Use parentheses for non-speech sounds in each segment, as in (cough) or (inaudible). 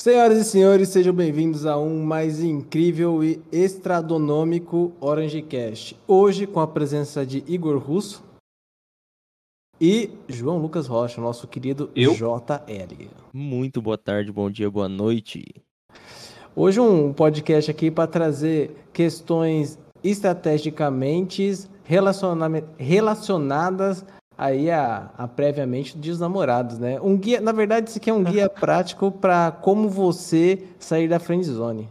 Senhoras e senhores, sejam bem-vindos a um mais incrível e estradonômico Orange Cast. Hoje com a presença de Igor Russo e João Lucas Rocha, nosso querido Eu? JL. Muito boa tarde, bom dia, boa noite. Hoje um podcast aqui para trazer questões estrategicamente relaciona- relacionadas aí a, a previamente dos namorados, né? Um guia, na verdade, isso aqui é um guia (laughs) prático para como você sair da friend zone.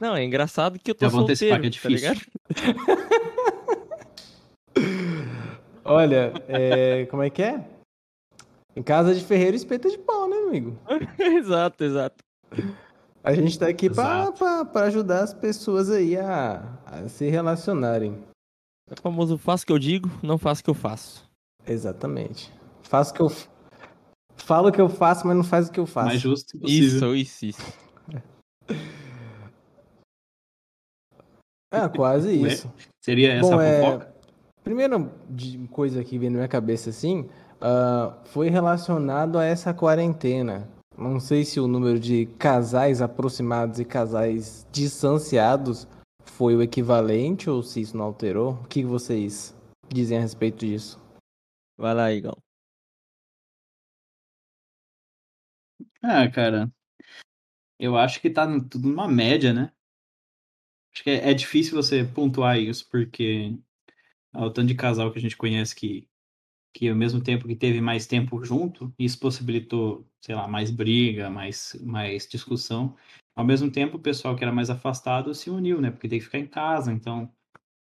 Não, é engraçado que eu tô Já vou antecipar solteiro, que é tá difícil. ligado? (laughs) Olha, é, como é que é? Em casa de ferreiro, espeta de pau, né, amigo? (laughs) exato, exato. A gente tá aqui para ajudar as pessoas aí a, a se relacionarem. É o famoso faço o que eu digo, não faço o que eu faço. Exatamente. Faço o que eu falo o que eu faço, mas não faz o que eu faço. Mais justo possível. Isso, isso, isso. É, quase Ué, (laughs) isso. Seria essa Bom, a é, fofoca? Primeira de- coisa que veio na minha cabeça assim, ah, foi relacionado a essa quarentena. Não sei se o número de casais aproximados e casais distanciados foi o equivalente ou se isso não alterou. O que vocês dizem a respeito disso? Vai lá, Igão. Ah, cara. Eu acho que tá tudo numa média, né? Acho que é, é difícil você pontuar isso, porque ah, o tanto de casal que a gente conhece que, que ao mesmo tempo que teve mais tempo junto, isso possibilitou, sei lá, mais briga, mais, mais discussão. Ao mesmo tempo, o pessoal que era mais afastado se uniu, né? Porque tem que ficar em casa, então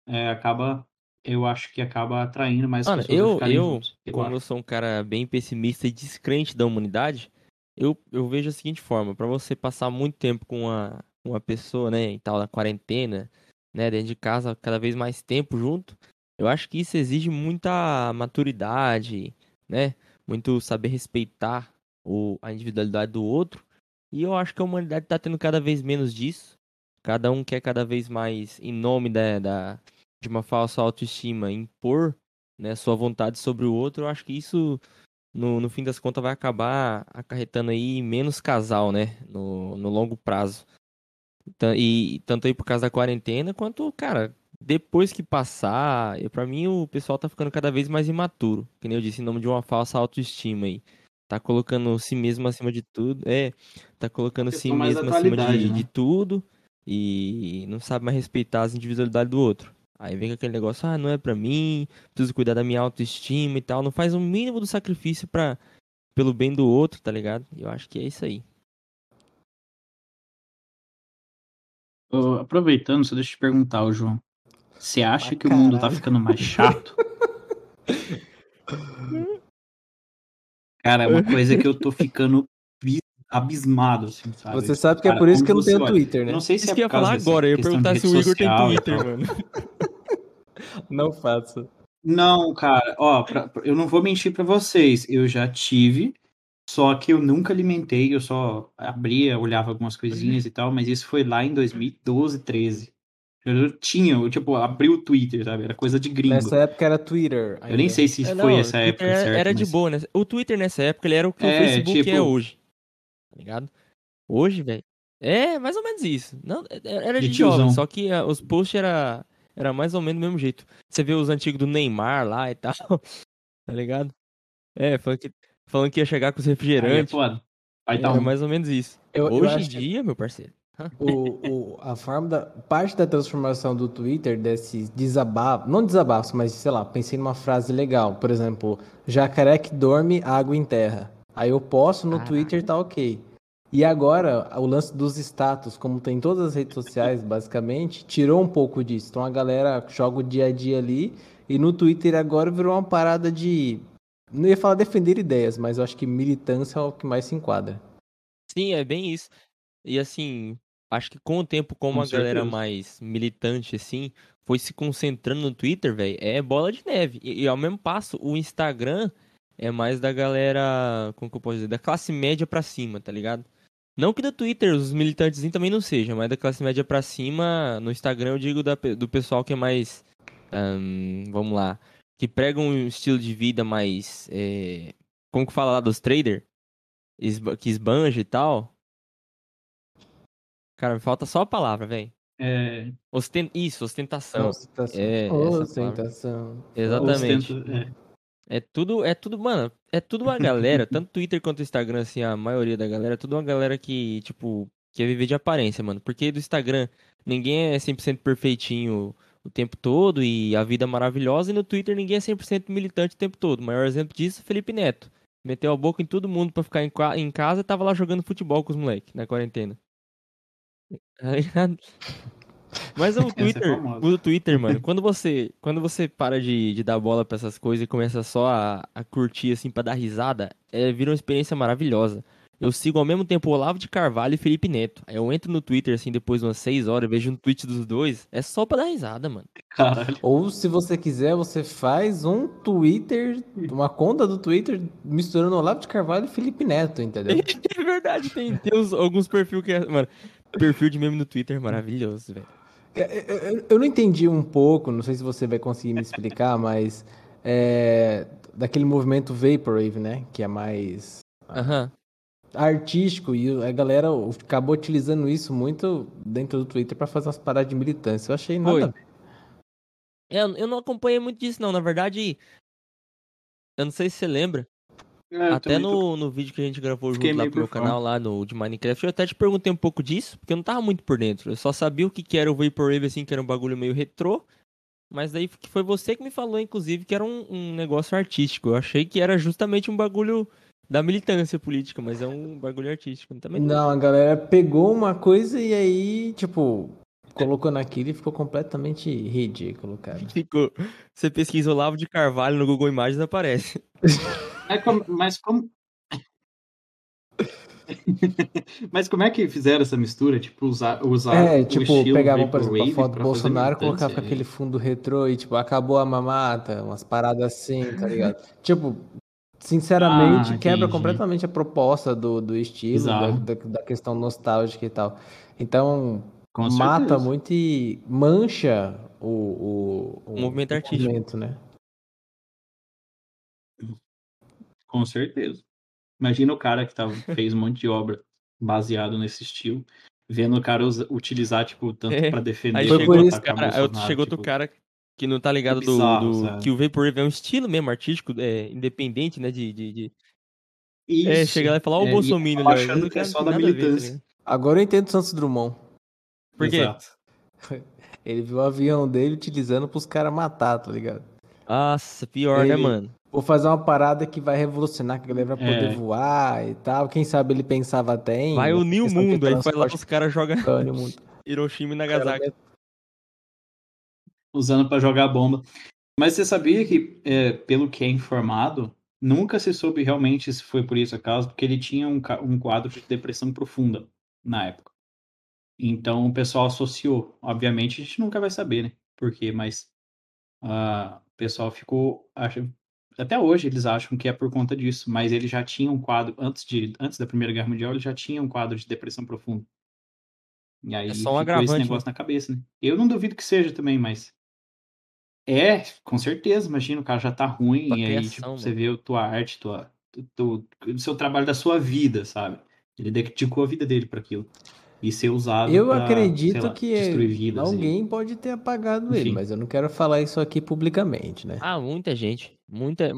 é, acaba, eu acho que acaba atraindo mais Mano, pessoas eu, eu juntos. eu como acho. eu sou um cara bem pessimista e descrente da humanidade, eu, eu vejo a seguinte forma, pra você passar muito tempo com uma, uma pessoa, né, e tal, na quarentena, né, dentro de casa, cada vez mais tempo junto, eu acho que isso exige muita maturidade, né, muito saber respeitar o, a individualidade do outro, e eu acho que a humanidade tá tendo cada vez menos disso, cada um quer cada vez mais, em nome da, da, de uma falsa autoestima, impor né, sua vontade sobre o outro, eu acho que isso, no, no fim das contas, vai acabar acarretando aí menos casal, né, no, no longo prazo. E tanto aí por causa da quarentena, quanto, cara, depois que passar, pra mim o pessoal tá ficando cada vez mais imaturo, que nem eu disse, em nome de uma falsa autoestima aí. Tá colocando si mesmo acima de tudo, é, tá colocando si mesmo acima de, atualidade, de né? tudo e não sabe mais respeitar as individualidades do outro. Aí vem aquele negócio, ah, não é pra mim, preciso cuidar da minha autoestima e tal. Não faz o mínimo do sacrifício para pelo bem do outro, tá ligado? Eu acho que é isso aí. Aproveitando, só deixa eu te perguntar, João. Você acha Ah, que o mundo tá caralho. ficando mais chato? Cara, é uma coisa que eu tô ficando bi- abismado, assim, sabe? Você sabe que é Cara, por isso que eu não tenho olha- Twitter, né? não sei se Isso é que ia falar agora, eu ia perguntar se o Igor tem Twitter, mano. (laughs) Não faço. Não, cara, ó, pra- eu não vou mentir pra vocês. Eu já tive, só que eu nunca alimentei, eu só abria, olhava algumas coisinhas e tal, mas isso foi lá em 2012, 13. Eu tinha, eu, tipo, abri o Twitter, sabe? Era coisa de gringo. Nessa época era Twitter. Eu nem ainda. sei se É, foi não, essa o época, era, certo? era de mas- boa, né? O Twitter nessa época, ele era o que o É, Facebook é tipo- hoje. Tá ligado? Hoje, velho. É, mais ou menos isso. Não, é- era de, De jovem, só que ah, os posts era, era mais ou menos do mesmo jeito. Você vê os antigos do Neymar lá e tal, (laughs) tá ligado? É, falando que, falando que ia chegar com os Aí é refrigerantes. foda. Aí tá Era um. mais ou menos isso. Eu- eu Hoje em acho que- dia, meu parceiro. O, o- a forma da parte da transformação do Twitter desse desabafo, não desabafo, mas sei lá, pensei numa frase legal, por exemplo, jacaré que dorme, água em terra. Aí eu posto no Caralho. Twitter tá OK. E agora o lance dos status, como tem em todas as redes sociais, basicamente, tirou um pouco disso. Então a galera joga o dia a dia ali e no Twitter agora virou uma parada de não ia falar defender ideias, mas eu acho que militância é o que mais se enquadra. Sim, é bem isso. E assim, acho que com o tempo, como Com a galera certeza. mais militante, assim, foi se concentrando no Twitter, velho, é bola de neve. E, e ao mesmo passo, o Instagram é mais da galera, como que eu posso dizer, da classe média pra cima, tá ligado? Não que do Twitter os militantes também não sejam, mas da classe média pra cima, no Instagram eu digo da do pessoal que é mais, vamos lá, que prega um estilo de vida mais, é, como que fala lá dos trader? Que esbanja e tal. Cara, me falta só a palavra, velho. É, Osten... Isso, ostentação. Ostentação. É. Ostentação. Exatamente. ostenta- é. É tudo, é tudo, mano, é tudo uma galera, (laughs) tanto Twitter quanto Instagram, assim, a maioria da galera, é tudo uma galera que, tipo, quer viver de aparência, mano. Porque do Instagram, ninguém é 100% perfeitinho o tempo todo e a vida é maravilhosa, e no Twitter ninguém é 100% militante o tempo todo. O maior exemplo disso é Felipe Neto. Meteu a boca em todo mundo pra ficar em, em casa e tava lá jogando futebol com os moleques na quarentena. (laughs) Mas o é Twitter, o Twitter, mano, quando você, quando você para de, de dar bola pra essas coisas e começa só a, a curtir, assim, pra dar risada, é, vira uma experiência maravilhosa. Eu sigo ao mesmo tempo o Olavo de Carvalho e Felipe Neto. Aí eu entro no Twitter, assim, depois de umas 6 horas, vejo um tweet dos dois, é só pra dar risada, mano. Caralho. Ou se você quiser, você faz um Twitter, uma conta do Twitter misturando Olavo de Carvalho e Felipe Neto, entendeu? (laughs) É verdade, tem, tem uns- alguns perfil que é, mano, perfil de meme no Twitter é maravilhoso, velho. É, Eu, eu- eu não entendi um pouco, não sei se você vai conseguir me explicar, (laughs) mas é, daquele movimento Vaporwave, né? Que é mais Aham. artístico e a galera acabou utilizando isso muito dentro do Twitter pra fazer umas paradas de militância. Eu achei nada Foi. a ver. É, eu eu não acompanhei muito disso, não. Na verdade, eu não sei se você lembra. É, Até também tô- no, no vídeo que a gente gravou Fiquei junto lá pro meu canal, lá no de Minecraft, eu até te perguntei um pouco disso, porque eu não tava muito por dentro. Eu só sabia o que, que era o Vaporwave, assim, que era um bagulho meio retrô. Mas daí foi você que me falou, inclusive, que era um, um negócio artístico. Eu achei que era justamente um bagulho da militância política, mas é um bagulho artístico. Também Não, a galera pegou uma coisa e aí, tipo, colocou naquilo e ficou completamente ridículo, cara. ficou. Você pesquisa Olavo de Carvalho no Google Imagens aparece. (laughs) É como- mas como. (laughs) mas como é que fizeram essa mistura? Tipo, usar, usar É, o tipo, estilo pegavam, por exemplo, a foto do Bolsonaro, colocava com aquele fundo retrô e, tipo, acabou a mamata, umas paradas assim, tá ligado? tipo, sinceramente, Ah, quebra completamente a proposta do, do estilo, da, da, da questão nostálgica e tal. Então, Com mata certeza. muito e mancha o, o, O movimento artístico. movimento, né? Com certeza. Imagina o cara que tava, fez um monte de obra baseado nesse estilo, vendo o cara usa- utilizar, tipo, tanto É, pra defender Aí chegou, isso, cara, aí chegou outro tipo, cara que não tá ligado do, bizarro, do- sabe? que o Vaporwave é um estilo mesmo artístico, é, independente, né, de, de, de- Isso. É, chega lá e falar, ó, o É, Bolsonaro, Léo, achando que é só da ver, tá militância. ligado? Agora eu entendo o Santos Drummond. Por quê? Exato. (laughs) Ele viu o avião dele utilizando pros caras matar, tá ligado? Nossa, pior, né, Ele- mano? Vou fazer uma parada que vai revolucionar, que a galera vai poder É. voar e tal. Quem sabe ele pensava até em. Vai unir o mundo, aí vai lá, os caras jogam (laughs) urbano, o mundo. Hiroshima e Nagasaki. usando pra jogar bomba. Mas você sabia que, é, pelo que é informado, nunca se soube realmente se foi por isso a causa, porque ele tinha um, um quadro de depressão profunda na época. Então o pessoal associou. Obviamente a gente nunca vai saber, né? Por quê, mas ah, o pessoal ficou. Acha, até hoje eles acham que é por conta disso, mas ele já tinha um quadro, antes, de, antes da Primeira Guerra Mundial, ele já tinha um quadro de depressão profunda. E aí É só um ficou esse negócio na cabeça, né? Eu não duvido que seja também, mas. É, com certeza, imagina, o cara já tá ruim, Tua e aí, tipo, você mano. vê a tua arte, tua, tu, tu- o seu trabalho da sua vida, sabe? Ele dedicou a vida dele para aquilo. E ser usado Eu pra, acredito lá, que destruir vidas. e- alguém pode ter apagado ele, Enfim. mas eu não quero falar isso aqui publicamente, né? Ah, muita gente. Muita.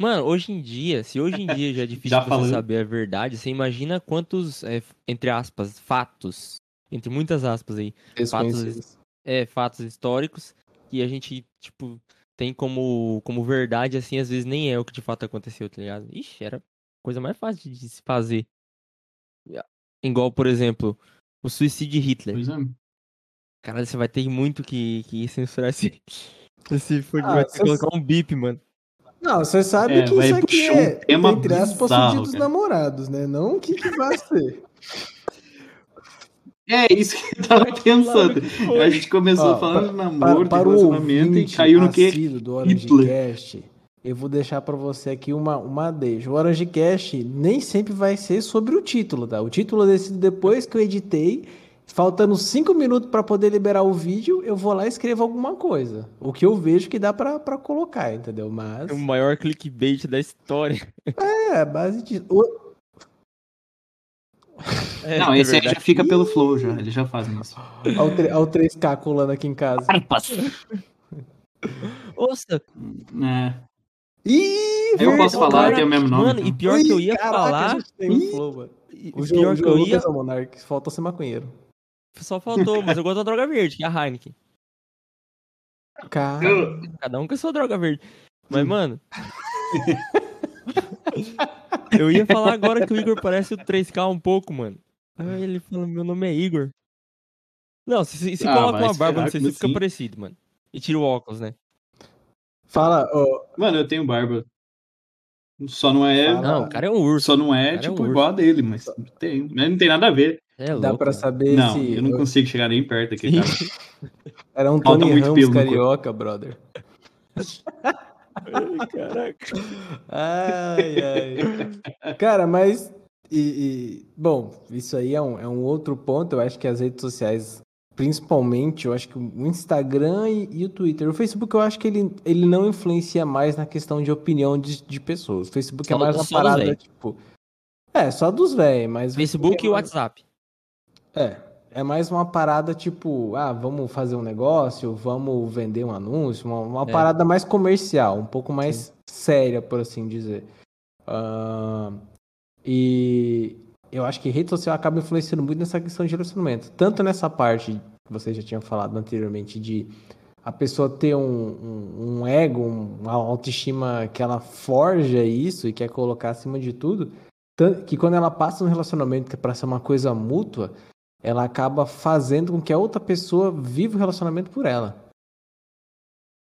Mano, hoje em dia, se hoje em dia já é (laughs) difícil Já você falando. saber a verdade, você imagina quantos, é, entre aspas, fatos, entre muitas aspas aí, Desconhecidos. é, fatos históricos que a gente, tipo, tem como, como verdade, assim, às vezes nem é o que de fato aconteceu, tá ligado? Ixi, era a coisa mais fácil de se fazer. Igual, por exemplo, o suicídio de Hitler. Pois é. Caralho, você vai ter muito que, que censurar esse. (laughs) Esse foi Ah, vai ter que cês- colocar um bip, mano. Não, você sabe É, que vai isso aqui puxar um é, tema entre aspas, bizarro, dos namorados, né? Não o que, que vai ser. (laughs) É isso que eu tava pensando. A gente começou Ó, falando de namoro, de para relacionamento e caiu no quê? do Hitler. Eu vou deixar para você aqui uma, uma deixa. O OrangeCast nem sempre vai ser sobre o título, tá? O título eu decido depois que eu editei Faltando cinco minutos para poder liberar o vídeo, eu vou lá e escrevo alguma coisa. O que eu vejo que dá pra, pra colocar, entendeu? Mas. É o maior clickbait da história. É, base de. O- É, não, é esse aí já verdade. fica pelo flow já. Eles já fazem isso. Olha o, tre- olha o 3K colando aqui em casa. Nossa, É. Ih, Eu posso falar, tem o mesmo nome. mano, e então. pior que eu ia caraca, falar. Ih, flow, e- O pior que eu ia. É Monark, falta ser maconheiro. Só faltou, mas eu gosto da droga verde, que é a Heineken. Cara, Cada um com a sua droga verde. Mas, mano. (laughs) eu ia falar agora que o Igor parece o 3K um pouco, mano. Aí ele fala, meu nome é Igor. Não, se, se, se Ah, coloca uma barba, não sei se fica parecido, mano. E tira o óculos, né? Fala, ó, Mano, eu tenho barba. Só não é. Fala. Não, o cara é um urso. Só não é, Cara, é um tipo, urso. igual a dele, mas tem. Mas não tem nada a ver. É dá louco, pra mano. saber Não, se eu não consigo chegar nem perto aqui, cara. era um Falta Tony muito Ramos carioca, brother. Caraca. Ai, ai. Cara, mas. E, e- bom, isso aí é um, é um outro ponto. Eu acho que as redes sociais, principalmente, eu acho que o Instagram e, e o Twitter. O Facebook, eu acho que ele, ele não influencia mais na questão de opinião de, de pessoas. O Facebook Só- é mais uma parada, véi. tipo. É, só dos velhos, mas. Facebook e é, WhatsApp. É. É mais uma parada tipo, ah, vamos fazer um negócio, vamos vender um anúncio, uma, uma É. parada mais comercial, um pouco mais séria, por assim dizer. Ah, e eu acho que rede social acaba influenciando muito nessa questão de relacionamento. Tanto nessa parte que você já tinha falado anteriormente, de a pessoa ter um, um, um ego, um- uma autoestima que ela forja isso e quer colocar acima de tudo, que quando ela passa um relacionamento que é para ser uma coisa mútua, ela acaba fazendo com que a outra pessoa viva o relacionamento por ela.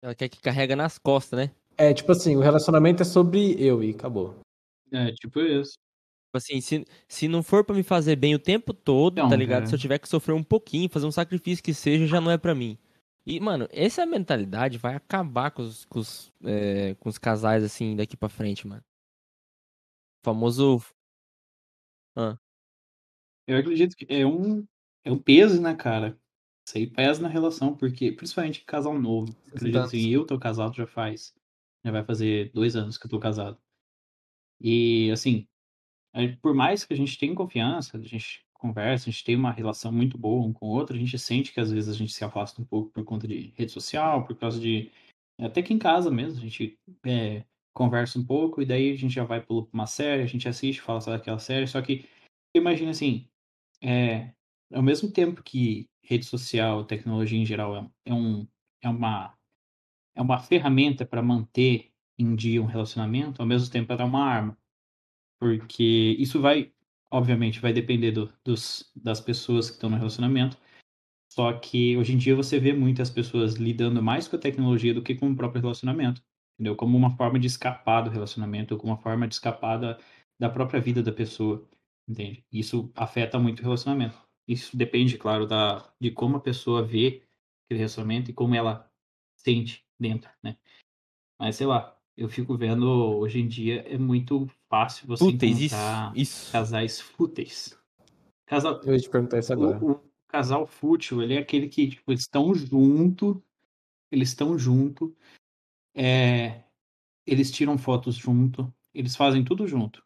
Ela quer que carrega nas costas, né? É tipo assim, o relacionamento é sobre eu e acabou. É, tipo isso. Tipo assim, se, se não for pra me fazer bem o tempo todo, Não, tá ligado? cara. Se eu tiver que sofrer um pouquinho, fazer um sacrifício que seja, já não é pra mim. E, mano, essa mentalidade vai acabar com os, com os, é, com os casais, assim, daqui pra frente, mano. O famoso. Eu acredito que é um, é um peso, né, cara? Isso aí pesa na relação, porque, principalmente casal novo. Eu acredito assim, eu tô casado já faz. Já vai fazer dois anos que eu tô casado. E, assim, por mais que a gente tenha confiança, a gente conversa, a gente tem uma relação muito boa um com o outro, a gente sente que às vezes a gente se afasta um pouco por conta de rede social, por causa de. Até que em casa mesmo, a gente é, conversa um pouco e daí a gente já vai pra uma série, a gente assiste, fala só daquela série, só que imagina assim, é, ao mesmo tempo que rede social, tecnologia em geral é, é um, é uma, é uma ferramenta para manter em dia um relacionamento, ao mesmo tempo ela é uma arma. Porque isso vai, obviamente, vai depender do, dos, das pessoas que estão no relacionamento. Só que hoje em dia você vê muitas pessoas lidando mais com a tecnologia do que com o próprio relacionamento. Entendeu? Como uma forma de escapar do relacionamento, ou como uma forma de escapar da, da própria vida da pessoa. Entende? Isso afeta muito o relacionamento. Isso depende, claro, da, de como a pessoa vê aquele relacionamento e como ela sente dentro, né? Mas sei lá, eu fico vendo hoje em dia é muito fácil você Fúteis, isso. encontrar Isso. casais fúteis. Casal, Eu ia te perguntar isso agora. o, o casal fútil, ele é aquele que, tipo, eles estão junto, eles estão junto, é, eles tiram fotos junto, eles fazem tudo junto.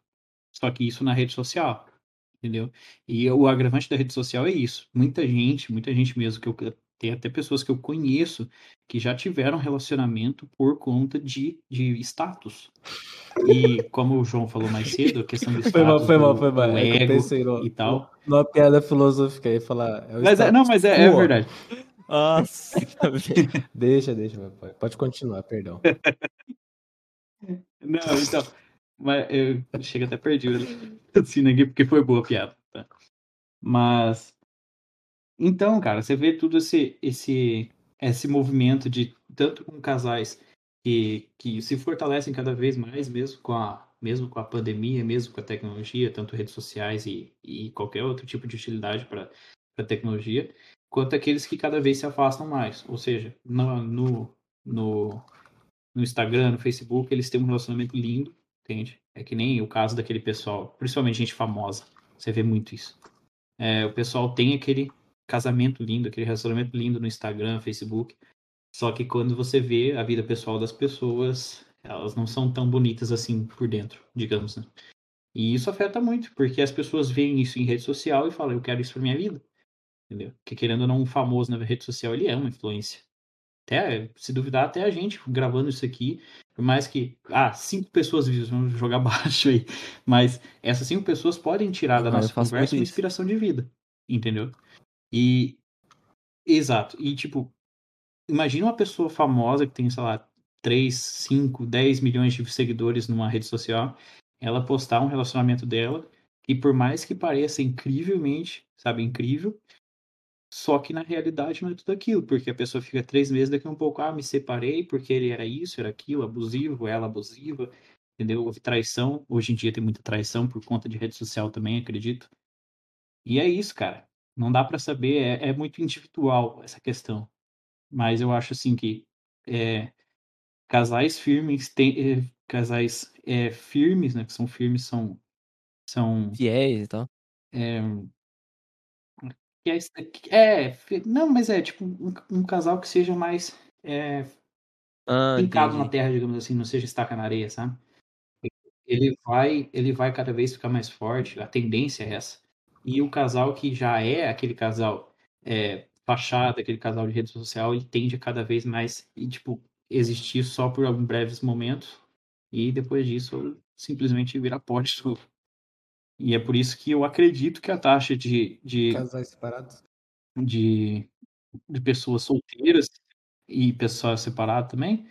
Só que isso na rede social, entendeu? E o agravante da rede social é isso. Muita gente, muita gente mesmo, que eu tem até pessoas que eu conheço que já tiveram relacionamento por conta de, de status. E como o João falou mais cedo, a questão do (laughs) status, Foi mal, foi mal, foi mal. É pensei no- e tal. Numa piada filosófica aí, falar. é Mas é, não, mas é, é verdade. Nossa? (laughs) (laughs) Deixa, deixa, pai. Pode continuar, perdão. Não, então. Mas eu chego até perdi o raciocínio aqui porque foi boa a piada. tá? Mas. Então, cara, você vê tudo esse, esse, esse movimento de tanto com casais que, que se fortalecem cada vez mais, mesmo com a, mesmo com a pandemia, mesmo com a tecnologia, tanto redes sociais e, e qualquer outro tipo de utilidade para a tecnologia, quanto aqueles que cada vez se afastam mais. Ou seja, no, no, no, no Instagram, no Facebook, eles têm um relacionamento lindo, entende? É que nem o caso daquele pessoal, principalmente gente famosa. Você vê muito isso. É, o pessoal tem aquele casamento lindo, aquele relacionamento lindo no Instagram, Facebook. Só que quando você vê a vida pessoal das pessoas, elas não são tão bonitas assim por dentro, digamos, né? E isso afeta muito, porque as pessoas veem isso em rede social e falam, eu quero isso pra minha vida. Entendeu? Porque querendo ou não, um famoso na rede social, ele é uma influência. Até, se duvidar, até a gente gravando isso aqui, por mais que, ah, cinco pessoas vamos jogar (laughs) baixo aí, mas essas cinco pessoas podem tirar da nossa conversa uma inspiração de vida, entendeu? E, exato, e tipo, imagina uma pessoa famosa que tem, sei lá, 3, 5, 10 milhões de seguidores numa rede social, ela postar um relacionamento dela, que por mais que pareça incrivelmente, sabe, incrível, só que na realidade não é tudo aquilo, porque a pessoa fica três meses, daqui a um pouco, ah, me separei porque ele era isso, era aquilo, abusivo, ela abusiva, entendeu? Houve traição. Hoje em dia tem muita traição por conta de rede social também, acredito. E é isso, cara. Não dá pra saber, é, é muito individual essa questão. Mas eu acho assim que é, casais firmes, tem, é, casais é, firmes, né? Que são firmes, são. são Fiéis e tal. é, que é, é, não, mas é tipo um, um casal que seja mais Ah, fincado na terra, digamos assim, não seja estaca na areia, sabe? Ele vai, ele vai cada vez ficar mais forte, a tendência é essa. E o casal que já é aquele casal é, fachada, aquele casal de rede social, ele tende a cada vez mais e, tipo, existir só por alguns breves momentos e depois disso simplesmente virar pó de novo. E é por isso que eu acredito que a taxa de, de, Casais separados. de, de pessoas solteiras e pessoas separadas também,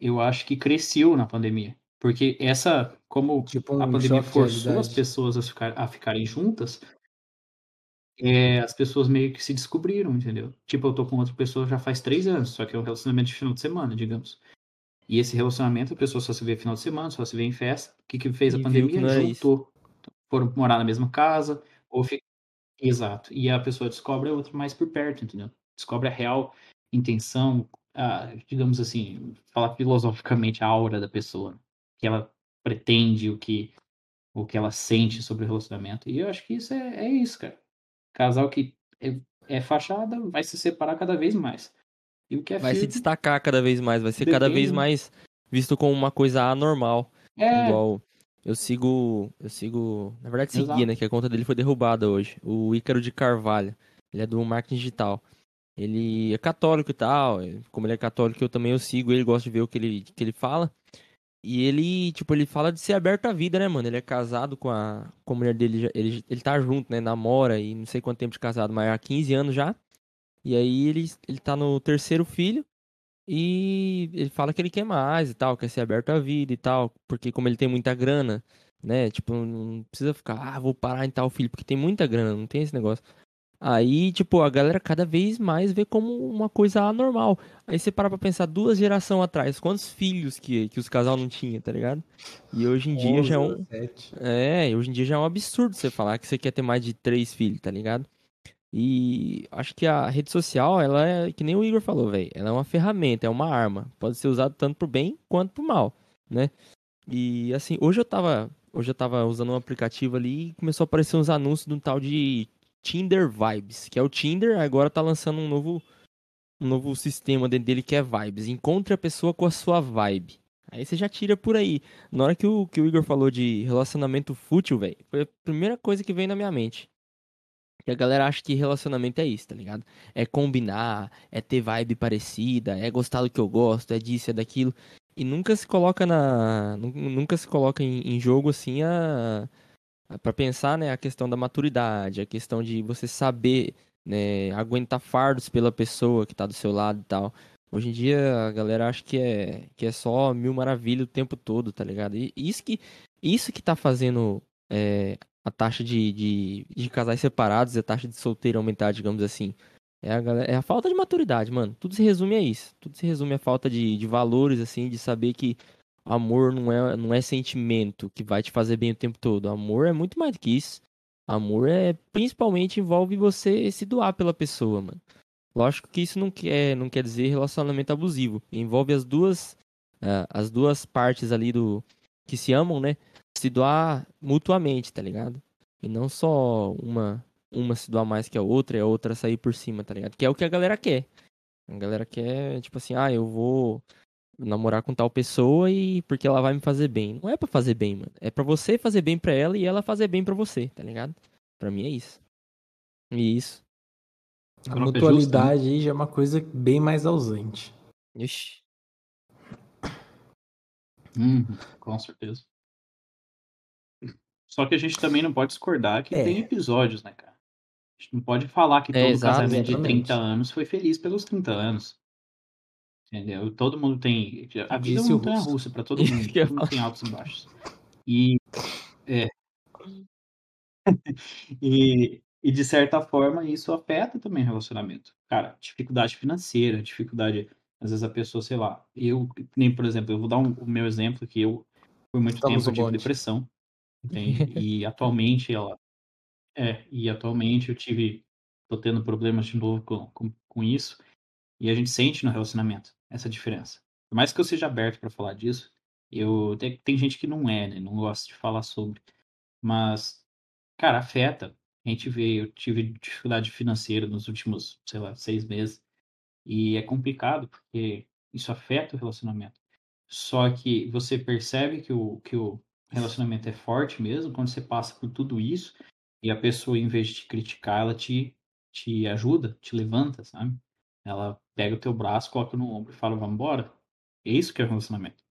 eu acho que cresceu na pandemia. Porque essa, como Tipo a um pandemia choque de forçou as pessoas a, ficar, a ficarem juntas, é, as pessoas meio que se descobriram, entendeu? Tipo, eu tô com outra pessoa já faz três anos, só que é um relacionamento de final de semana, digamos. E esse relacionamento, a pessoa só se vê final de semana, só se vê em festa. O que, que fez E a pandemia? isso. Juntou. Foram morar na mesma casa, ou fi... Exato. E a pessoa descobre a outra mais por perto, entendeu? Descobre a real intenção, a, digamos assim, falar filosoficamente a aura da pessoa, o que ela pretende, o que, o que ela sente sobre o relacionamento. E eu acho que isso é, é isso, cara. Casal que é, é fachada vai se separar cada vez mais. E o que é Vai se destacar cada vez mais, vai ser cada vez Depende. mais visto como uma coisa anormal. é, Igual eu sigo, eu sigo, na verdade seguia, Exato. né, que a conta dele foi derrubada hoje. O Ícaro de Carvalho, ele é do marketing digital. Ele é católico e tal, como ele é católico, eu também eu sigo ele, gosto de ver o que ele, que ele fala. E ele, tipo, ele fala de ser aberto à vida, né, mano? Ele é casado com a, com a mulher dele, ele, ele tá junto, né, namora e não sei quanto tempo de casado, mas há 15 anos já. E aí ele, ele tá no terceiro filho e ele fala que ele quer mais e tal, quer ser aberto à vida e tal, porque como ele tem muita grana, né? Tipo, não precisa ficar, ah, vou parar em tal filho, porque tem muita grana, não tem esse negócio. Aí, tipo, a galera cada vez mais vê como uma coisa anormal. Aí você para pra pensar, duas gerações atrás, quantos filhos que, que os casal não tinha, tá ligado? E hoje em dia já é um. 17. É, hoje em dia já é um absurdo você falar que você quer ter mais de três filhos, tá ligado? E acho que a rede social, ela é, que nem o Igor falou, velho, ela é uma ferramenta, é uma arma. Pode ser usada tanto pro bem quanto pro mal, né? E assim, hoje eu tava, hoje eu tava usando um aplicativo ali e começou a aparecer uns anúncios de um tal de Tinder Vibes, que é o Tinder, agora tá lançando um novo um novo sistema dentro dele que é Vibes. Encontre a pessoa com a sua vibe. Aí você já tira por aí. Na hora que o, que o Igor falou de relacionamento fútil, velho, foi a primeira coisa que veio na minha mente. Que a galera acha que relacionamento é isso, tá ligado? É combinar, é ter vibe parecida, é gostar do que eu gosto, é disso, é daquilo. E nunca se coloca na. nu- Nunca se coloca em, em jogo assim a. a- Pra pensar, né, a questão da maturidade, a questão de você saber, né, aguentar fardos pela pessoa que tá do seu lado e tal. Hoje em dia a galera acha que é, que é só mil maravilhas o tempo todo, tá ligado? E isso que, isso que tá fazendo é, a taxa de, de, de casais separados e a taxa de solteiro aumentar, digamos assim. É a, galera- é a falta de maturidade, mano. Tudo se resume a isso. Tudo se resume à falta de, de valores, assim, de saber que amor não é, não é sentimento que vai te fazer bem o tempo todo. Amor é muito mais do que isso. Amor é principalmente envolve você se doar pela pessoa, mano. Lógico que isso não quer, não quer dizer relacionamento abusivo. Envolve as duas, ah, as duas partes ali do que se amam, né? Se doar mutuamente, tá ligado? E não só uma uma se doar mais que a outra e a outra sair por cima, tá ligado? Que é o que a galera quer. A galera quer, tipo assim, ah, eu vou namorar com tal pessoa e porque ela vai me fazer bem. Não é para fazer bem, mano. É para você fazer bem para ela e ela fazer bem para você, tá ligado? Para mim é isso. E isso. A mutualidade aí já é uma coisa bem mais ausente. Ixi. Hum, com certeza. Só que a gente também não pode discordar que É. tem episódios, né, cara? A gente não pode falar que É, todo exato, casamento de exatamente. 30 anos foi feliz pelos 30 anos. Entendeu? Todo mundo tem. A vida é Disse uma o montanha russo. russa pra (laughs) todo mundo. Todo mundo tem altos e baixos. E. É. (laughs) E, e de certa forma isso afeta também o relacionamento. Cara, dificuldade financeira, dificuldade. Às vezes a pessoa, sei lá, eu, nem por exemplo, eu vou dar um- o meu exemplo que eu, por muito Estamos tempo, eu tive depressão. (laughs) E atualmente ela. É, e atualmente eu tive. tô tendo problemas de novo com, com, com isso. E a gente sente no relacionamento essa diferença. Por mais que eu seja aberto para falar disso, eu tem, tem gente que não é, né? Não gosta de falar sobre. Mas, cara, afeta. A gente vê, eu tive dificuldade financeira nos últimos, sei lá, seis meses. E é complicado, porque isso afeta o relacionamento. Só que você percebe que o, que o relacionamento é forte mesmo quando você passa por tudo isso e a pessoa, em vez de te criticar, ela te, te ajuda, te levanta, sabe? Ela pega o teu braço, coloca no ombro e fala, vamos embora. É isso que é relacionamento.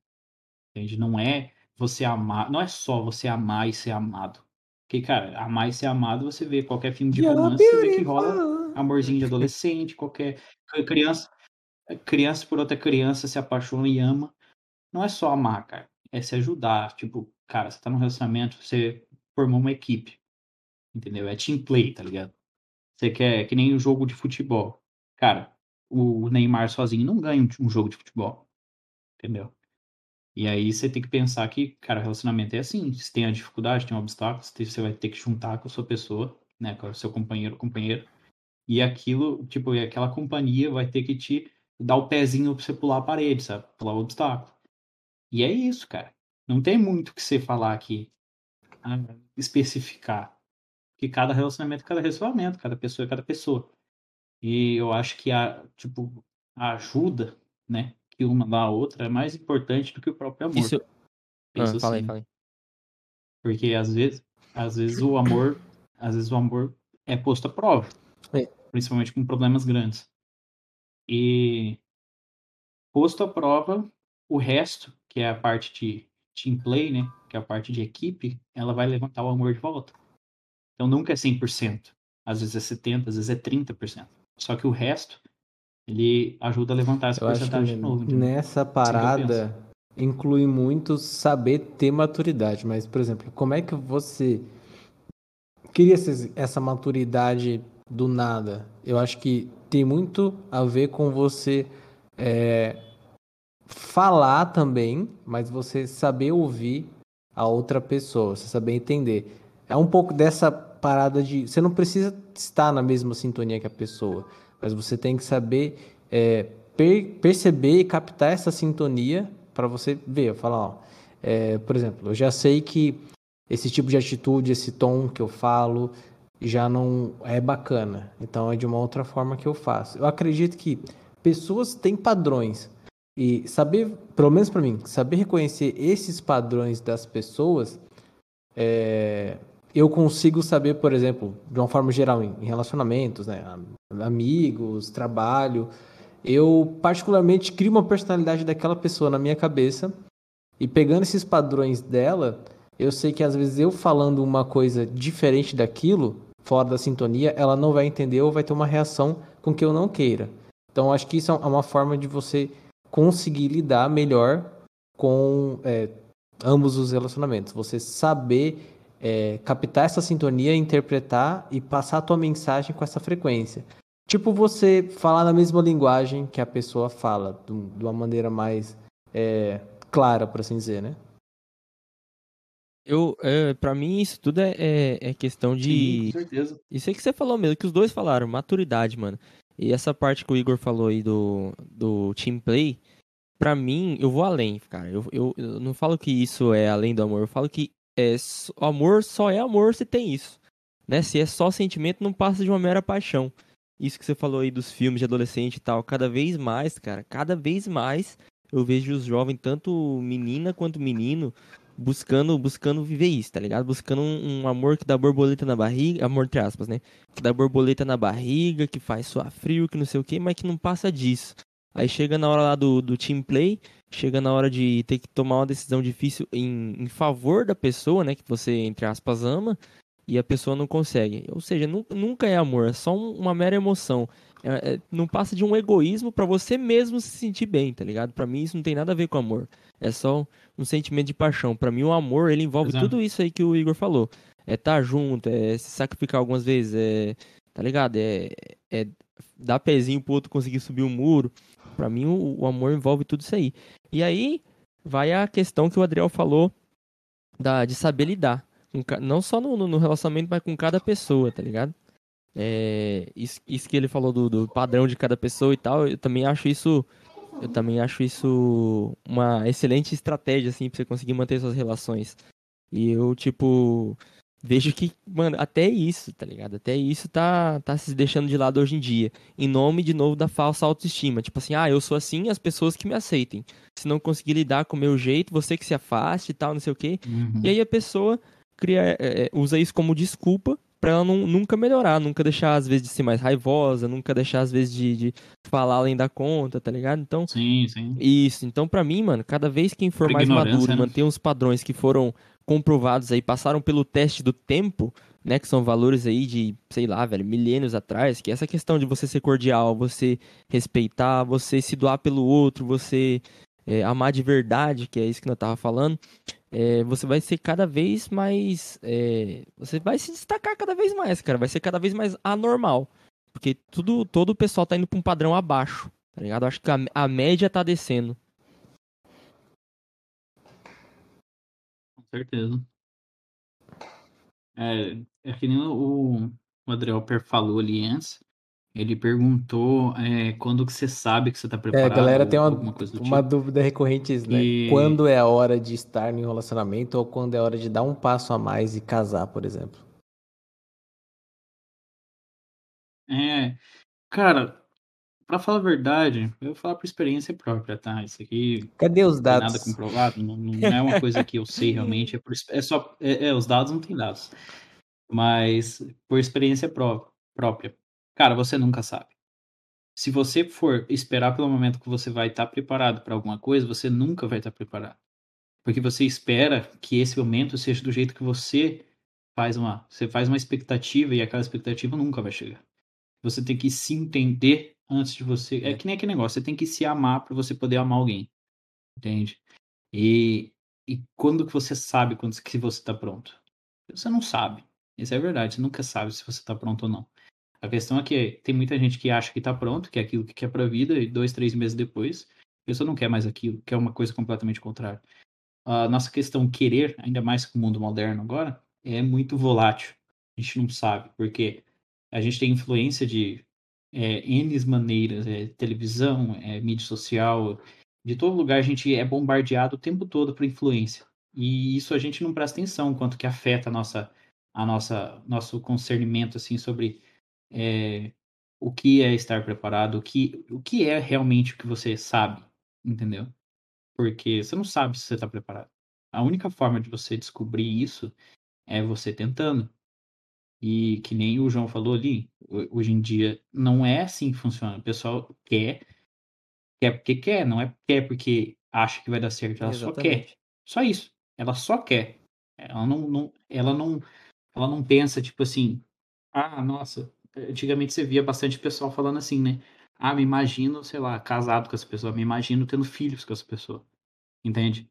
Entende? Não é você amar, não é só você amar e ser amado. Porque, cara, amar e ser amado, você vê qualquer filme de You're romance, você vê que rola amorzinho de adolescente, qualquer criança, criança por outra criança se apaixona e ama. Não é só amar, cara. É se ajudar. Tipo, cara, você tá num relacionamento, você formou uma equipe. Entendeu? É team play, tá ligado? Você quer, que nem o jogo de futebol. Cara, o Neymar sozinho não ganha um, jogo de futebol. Entendeu? E aí você tem que pensar que, cara, relacionamento é assim. Se tem a dificuldade, tem um obstáculo, você vai ter que juntar com a sua pessoa, né? Com o seu companheiro ou companheira. E aquilo, tipo, e aquela companhia vai ter que te dar o pezinho pra você pular a parede, sabe? Pular o obstáculo. E é isso, cara. Não tem muito o que você falar aqui. ah, especificar. Porque cada relacionamento cada relacionamento, cada pessoa é cada pessoa. E eu acho que a, tipo, a ajuda, né, que uma dá a outra é mais importante do que o próprio amor. Isso. Penso Ah, falei, assim. falei. Porque às vezes, às vezes o amor, às vezes o amor é posto à prova. É. Principalmente com problemas grandes. E posto à prova, o resto, que é a parte de team play, né, que é a parte de equipe, ela vai levantar o amor de volta. Então nunca é 100%. Às vezes é 70, às vezes é 30%. Só que o resto ele ajuda a levantar essa Eu porcentagem de novo. entendeu? nessa parada inclui muito saber ter maturidade. Mas, por exemplo, como é que você queria essa- essa maturidade do nada? Eu acho que tem muito a ver com você é, falar também, mas você saber ouvir a outra pessoa, você saber entender. É um pouco dessa parada de. Você não precisa estar na mesma sintonia que a pessoa, mas você tem que saber é, per- perceber e captar essa sintonia para você ver. Falar, ó, é, por exemplo, eu já sei que esse tipo de atitude, esse tom que eu falo, já não é bacana. Então é de uma outra forma que eu faço. Eu acredito que pessoas têm padrões. E saber, pelo menos para mim, saber reconhecer esses padrões das pessoas, é, eu consigo saber, por exemplo, de uma forma geral, em, relacionamentos, né, am- amigos, trabalho, eu particularmente crio uma personalidade daquela pessoa na minha cabeça e pegando esses padrões dela, eu sei que às vezes eu falando uma coisa diferente daquilo, fora da sintonia, ela não vai entender ou vai ter uma reação com que eu não queira. Então, acho que isso é uma forma de você conseguir lidar melhor com é, ambos os relacionamentos. Você saber é, captar essa sintonia, interpretar e passar a tua mensagem com essa frequência. Tipo você falar na mesma linguagem que a pessoa fala, de um- uma maneira mais é, clara, por assim dizer, né? Eu, é, pra mim, isso tudo é, é, é questão Sim, de. com certeza. Isso aí que você falou mesmo, que os dois falaram, maturidade, mano. E essa parte que o Igor falou aí do, do team play, pra mim, eu vou além, cara. Eu, eu, eu não falo que isso é além do amor, eu falo que é, amor só é amor se tem isso. Né? Se é só sentimento, não passa de uma mera paixão. Isso que você falou aí dos filmes de adolescente e tal, cada vez mais, cara, cada vez mais eu vejo os jovens, tanto menina quanto menino, buscando buscando viver isso, tá ligado? Buscando um, um, amor que dá borboleta na barriga, amor entre aspas, né? Que dá borboleta na barriga, que faz suar frio, que não sei o que, mas que não passa disso. Aí chega na hora lá do, do team play, chega na hora de ter que tomar uma decisão difícil em, em favor da pessoa, né? Que você, entre aspas, ama, e a pessoa não consegue. Ou seja, nunca é amor, é só uma mera emoção. É, é, não passa de um egoísmo para você mesmo se sentir bem, tá ligado? Para mim isso não tem nada a ver com amor. É só um sentimento de paixão. Para mim o amor, ele envolve Exato. tudo isso aí que o Igor falou. É estar tá junto, é se sacrificar algumas vezes, é, tá ligado? É, é dar pezinho pro outro conseguir subir um muro. Para mim o, o amor envolve tudo isso aí. E aí vai a questão que o Adriel falou da, de saber lidar. Não só no, no relacionamento, mas com cada pessoa, tá ligado? É, isso, isso, que ele falou do, do, padrão de cada pessoa e tal, eu também acho isso. Eu também acho isso uma excelente estratégia, assim, pra você conseguir manter suas relações. E eu, tipo, vejo que, mano, até isso, tá ligado? Até isso tá, tá se deixando de lado hoje em dia. Em nome, de novo, da falsa autoestima. Tipo assim, ah, eu sou assim, as pessoas que me aceitem. Se não conseguir lidar com o meu jeito, você que se afaste e tal, não sei o quê. Uhum. E aí a pessoa cria, é, é, usa isso como desculpa para ela não, nunca melhorar, nunca deixar às vezes de ser mais raivosa, nunca deixar às vezes de, de falar além da conta, tá ligado? Então, sim, sim. Isso. Então, para mim, mano, cada vez quem for mais maduro, né? manter uns padrões que foram comprovados aí, passaram pelo teste do tempo, né, que são valores aí de, sei lá, velho, milênios atrás, que é essa questão de você ser cordial, você respeitar, você se doar pelo outro, você é, amar de verdade, que é isso que nós tava falando, é, você vai ser cada vez mais. É, você vai se destacar cada vez mais, cara. Vai ser cada vez mais anormal. Porque tudo, todo o pessoal tá indo pra um padrão abaixo. Tá ligado? Acho que a, a média tá descendo. Com certeza. É, é que nem o, o Adriel falou ali antes. Ele perguntou é, quando que você sabe que você está preparado. É, a galera tem uma, uma tipo. dúvida recorrente, né? E... Quando é a hora de estar em um relacionamento ou quando é a hora de dar um passo a mais e casar, por exemplo? É, cara, para falar a verdade, eu vou falar por experiência própria, tá? Isso aqui. Cadê os dados? Não nada comprovado, não, não, é uma coisa que eu sei realmente, é, por, é só. É, é, os dados não tem dados. Mas por experiência pró própria. Cara, você nunca sabe. Se você for esperar pelo momento que você vai estar tá preparado para alguma coisa, você nunca vai estar tá preparado. Porque você espera que esse momento seja do jeito que você faz uma, você faz uma expectativa e aquela expectativa nunca vai chegar. Você tem que se entender antes de você. É que nem aquele negócio, você tem que se amar para você poder amar alguém. Entende? E, e quando que você sabe quando que você está pronto? Você não sabe. Isso é verdade, você nunca sabe se você está pronto ou não. A questão é que tem muita gente que acha que está pronto, que é aquilo que quer para a vida, e dois, três meses depois, a pessoa não quer mais aquilo, quer uma coisa completamente contrária. A nossa questão querer, ainda mais com o mundo moderno agora, é muito volátil. A gente não sabe, porque a gente tem influência de é, N maneiras, é, televisão, é, mídia social, de todo lugar a gente é bombardeado o tempo todo por influência. E isso a gente não presta atenção, quanto que afeta a nossa, a nossa, nosso concernimento assim sobre é, o que é estar preparado, o que, o que é realmente o que você sabe, entendeu? Porque você não sabe se você está preparado. A única forma de você descobrir isso é você tentando. E que nem o João falou ali, hoje em dia não é assim que funciona. O pessoal quer, quer porque quer, não é quer porque acha que vai dar certo, ela Exatamente. só quer. Só isso. Ela só quer. Ela não, não, ela não, ela não pensa tipo assim, ah, nossa, antigamente você via bastante pessoal falando assim, né? Ah, me imagino, sei lá, casado com essa pessoa, me imagino tendo filhos com essa pessoa. Entende?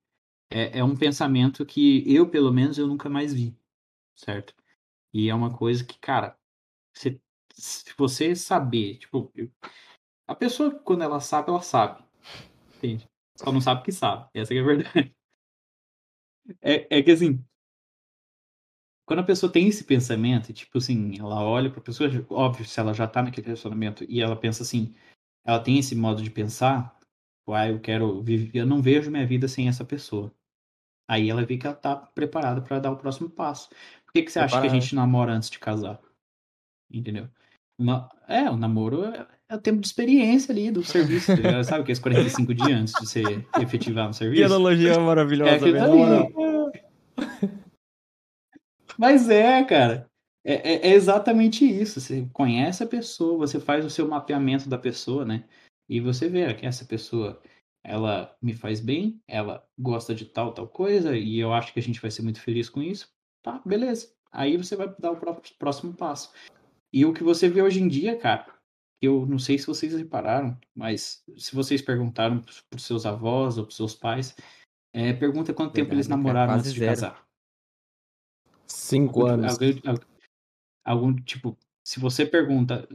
É, é um pensamento que eu, pelo menos, eu nunca mais vi, certo? E é uma coisa que, cara, se, se você saber, tipo, eu, a pessoa, quando ela sabe, ela sabe. Entende? Só não sabe que sabe. Essa é a verdade. (laughs) É, é que assim, quando a pessoa tem esse pensamento, tipo assim, ela olha pra pessoa, óbvio, se ela já tá naquele relacionamento e ela pensa assim, ela tem esse modo de pensar, uai, eu quero viver, eu não vejo minha vida sem essa pessoa. Aí ela vê que ela tá preparada para dar o próximo passo. Por que, que você acha que a gente namora antes de casar? Entendeu? Uma- É, o namoro é, é o tempo de experiência ali do serviço. tá? Sabe que é os 45 dias antes de você efetivar no Que (laughs) serviço? analogia maravilhosa, É aquilo velho. na ali. Mas é, cara. É, é- é exatamente isso. Você conhece a pessoa, você faz o seu mapeamento da pessoa, né? E você vê que essa pessoa, ela me faz bem, ela gosta de tal, tal coisa, e eu acho que a gente vai ser muito feliz com isso. Tá, beleza. Aí você vai dar o pró- próximo passo. E o que você vê hoje em dia, cara, eu não sei se vocês repararam, mas se vocês perguntaram para os seus avós ou para seus pais, é, pergunta quanto tempo eles Verdade, cara, namoraram antes de zero. casar. Cinco Algum- anos. algum- algum- algum tipo, se você pergunta,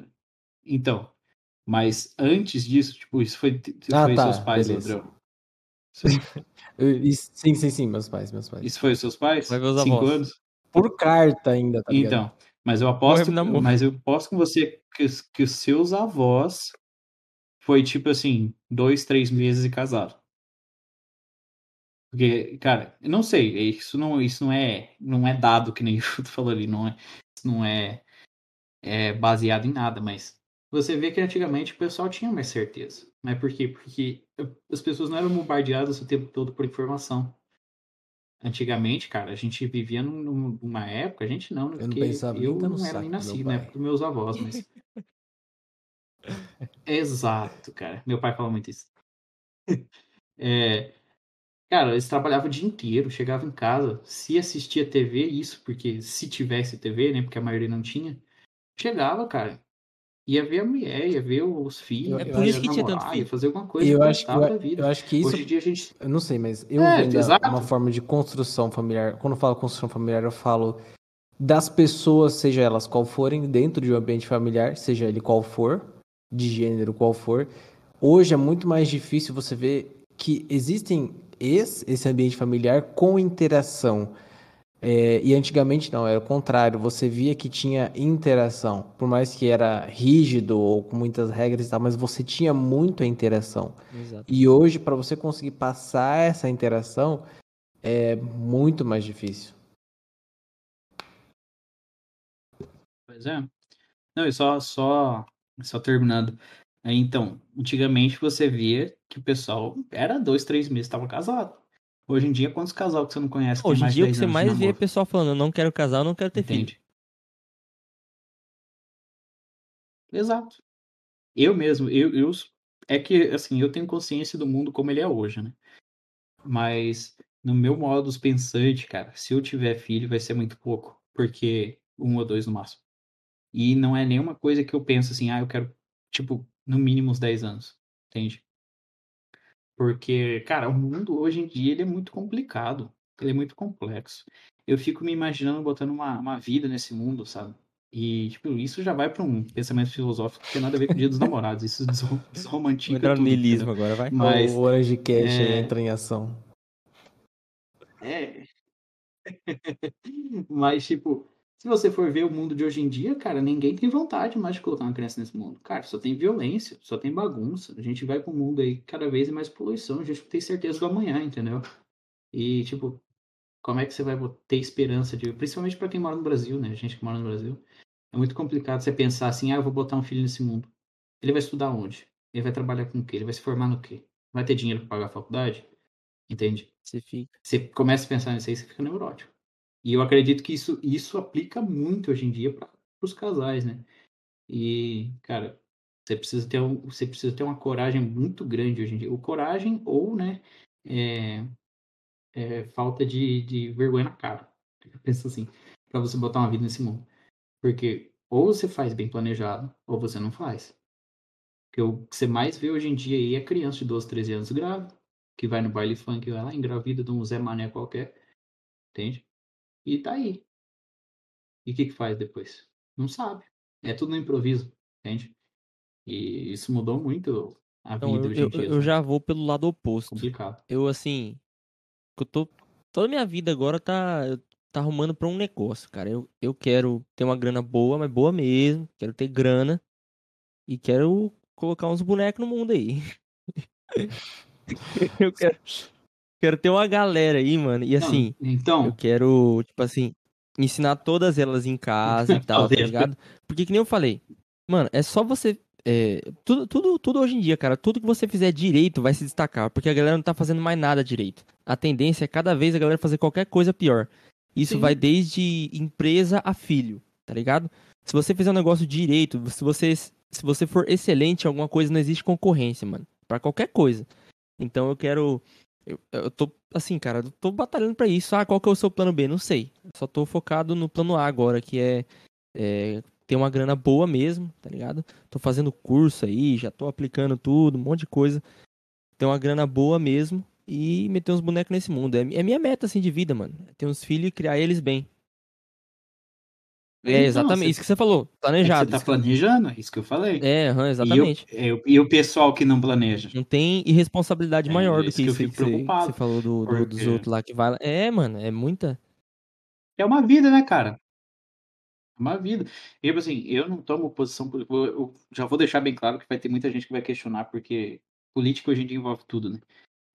então, mas antes disso, tipo, isso foi, Ah, foi tá, seus pais, beleza. Andrão? (laughs) Eu- isso- sim, sim, sim, meus pais, meus pais. Isso foi os seus pais? Ver os Cinco avós. anos? Por carta ainda, tá ligado? Então, mas eu aposto, Morre mas eu aposto com você que, os- que os seus avós foi tipo assim, dois, três meses e casado. Porque, cara, eu não sei, isso não, isso não é, não é dado que nem (laughs) o Chuto falou ali, não é, isso não é, é baseado em nada, mas você vê que antigamente o pessoal tinha mais certeza. Mas por quê? Porque as pessoas não eram bombardeadas o tempo todo por informação. Antigamente, cara, a gente vivia num- num- numa época, a gente não, né? Eu não pensava eu não era nem nascido, pai. né? Dos meus avós, mas. (laughs) Exato, cara. Meu pai fala muito isso. (laughs) É, cara, eles trabalhavam o dia inteiro, chegavam em casa, se assistia TV, isso, porque se tivesse TV, né? Porque a maioria não tinha, chegava, cara. Ia ver a mulher, ia ver os filhos, É por ia isso que tinha tanto ia filho. fazer alguma coisa eu acho que, eu, vida. eu acho que isso, Hoje em dia a gente. eu não sei, mas eu É, exato. uma forma de construção familiar. Quando eu falo construção familiar, eu falo das pessoas, seja elas qual forem, dentro de um ambiente familiar, seja ele qual for, de gênero qual for. Hoje é muito mais difícil você ver que existem esse, esse ambiente familiar com interação. É, e antigamente não, era o contrário. Você via que tinha interação, por mais que era rígido ou com muitas regras e tal, mas você tinha muita interação. Exato. E hoje, para você conseguir passar essa interação, é muito mais difícil. Pois é. Não, e só, só, só terminando. Então, antigamente você via que o pessoal era dois, três meses, estava casado. Hoje em dia, quantos casal que você não conhece Hoje em dia o 10 que você mais vê é pessoal falando, eu não quero casar, eu não quero ter filho. Exato. Eu mesmo, eu, eu é que assim, eu tenho consciência do mundo como ele é hoje, né? Mas no meu modus pensante, cara, se eu tiver filho vai ser muito pouco, porque um ou dois no máximo. E não é nenhuma coisa que eu penso assim, ah, eu quero tipo no mínimo uns 10 anos, entende? Porque, cara, o mundo hoje em dia ele é muito complicado, ele é muito complexo. Eu fico me imaginando botando uma, uma vida nesse mundo, sabe? E, tipo, isso já vai para um pensamento filosófico que tem nada a ver com o dia dos namorados. Isso (laughs) desromantica entrar no tudo, niilismo agora, vai. Mas, o Orange Cash é- entra em ação. é... (laughs) Mas, tipo, se você for ver o mundo de hoje em dia, cara, ninguém tem vontade mais de colocar uma criança nesse mundo. Cara, só tem violência, só tem bagunça. A gente vai para um mundo aí cada vez mais poluição. A gente não tem certeza do amanhã, entendeu? E, tipo, como é que você vai ter esperança de. Principalmente para quem mora no Brasil, né? A gente que mora no Brasil. É muito complicado você pensar assim, ah, eu vou botar um filho nesse mundo. Ele vai estudar onde? Ele vai trabalhar com o quê? Ele vai se formar no quê? Vai ter dinheiro para pagar a faculdade? Entende? Você fica. Você começa a pensar nisso aí, você fica neurótico. E eu acredito que isso, isso aplica muito hoje em dia para os casais, né? E, cara, você precisa ter um, você precisa ter uma coragem muito grande hoje em dia. Ou coragem ou, né, é, é, falta de, de vergonha na cara. Eu penso assim, para você botar uma vida nesse mundo. Porque ou você faz bem planejado, ou você não faz. Porque o que você mais vê hoje em dia aí é criança de 12, 13 anos grávida, que vai no baile funk, vai lá, engravida de um Zé Mané qualquer. Entende? E tá aí. E o que que faz depois? Não sabe. É tudo no improviso, entende? E isso mudou muito a Então, vida eu, eu, eu já vou pelo lado oposto. Complicado. Eu, assim. Eu tô. Toda minha vida agora tá. Tá arrumando pra um negócio, cara. Eu, eu quero ter uma grana boa, mas boa mesmo. Quero ter grana. E quero colocar uns bonecos no mundo aí. (laughs) eu quero. Quero ter uma galera aí, mano. E assim, Não, então, eu quero, tipo assim, ensinar todas elas em casa e (laughs) tal, tá ligado? Porque que nem eu falei, mano, é só você. é, tudo, tudo, tudo hoje em dia, cara, tudo que você fizer direito vai se destacar, porque a galera não tá fazendo mais nada direito. A tendência é cada vez a galera fazer qualquer coisa pior. Isso Sim. vai desde empresa a filho, tá ligado? Se você fizer um negócio direito, se você, se você for excelente em alguma coisa, não existe concorrência, mano. Pra qualquer coisa. Então eu quero. Eu, eu tô, assim, cara, eu tô batalhando pra isso. Ah, qual que é o seu plano B? Não sei. Só tô focado no plano A agora, que é, é ter uma grana boa mesmo, tá ligado? Tô fazendo curso aí, já tô aplicando tudo, um monte de coisa. Ter uma grana boa mesmo e meter uns bonecos nesse mundo. É, é minha meta, assim, de vida, mano. É ter uns filhos e criar eles bem. É, Então, exatamente. você- isso que você falou. é Planejado. você tá isso que eu- planejando, é isso que eu falei. É, E, exatamente. eu- eu- e o pessoal que não planeja? Não tem irresponsabilidade É, maior do que que eu isso que você, você falou do, do- dos outros lá que vai lá. É, mano, é muita. É uma vida, né, cara? É uma vida. E, tipo assim, eu não tomo posição. Eu, já vou deixar bem claro que vai ter muita gente que vai questionar, porque política hoje em dia envolve tudo, né?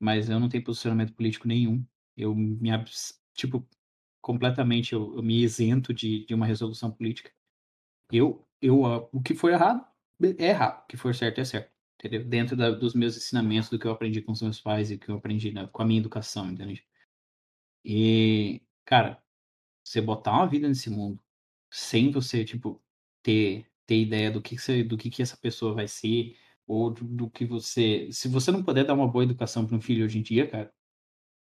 Mas eu não tenho posicionamento político nenhum. Eu me. Tipo, completamente eu, eu me isento de, de uma resolução política. Eu, eu, ah, o que for errado, é errado. O que for certo é certo. Entendeu? Dentro da- dos meus ensinamentos, do que eu aprendi com os meus pais e que eu aprendi com a minha educação, entende? E, cara, você botar uma vida nesse mundo sem você, tipo, ter, ter ideia do que, que você, do que, que essa pessoa vai ser, ou do, do que você. Se você não puder dar uma boa educação para um filho hoje em dia, cara,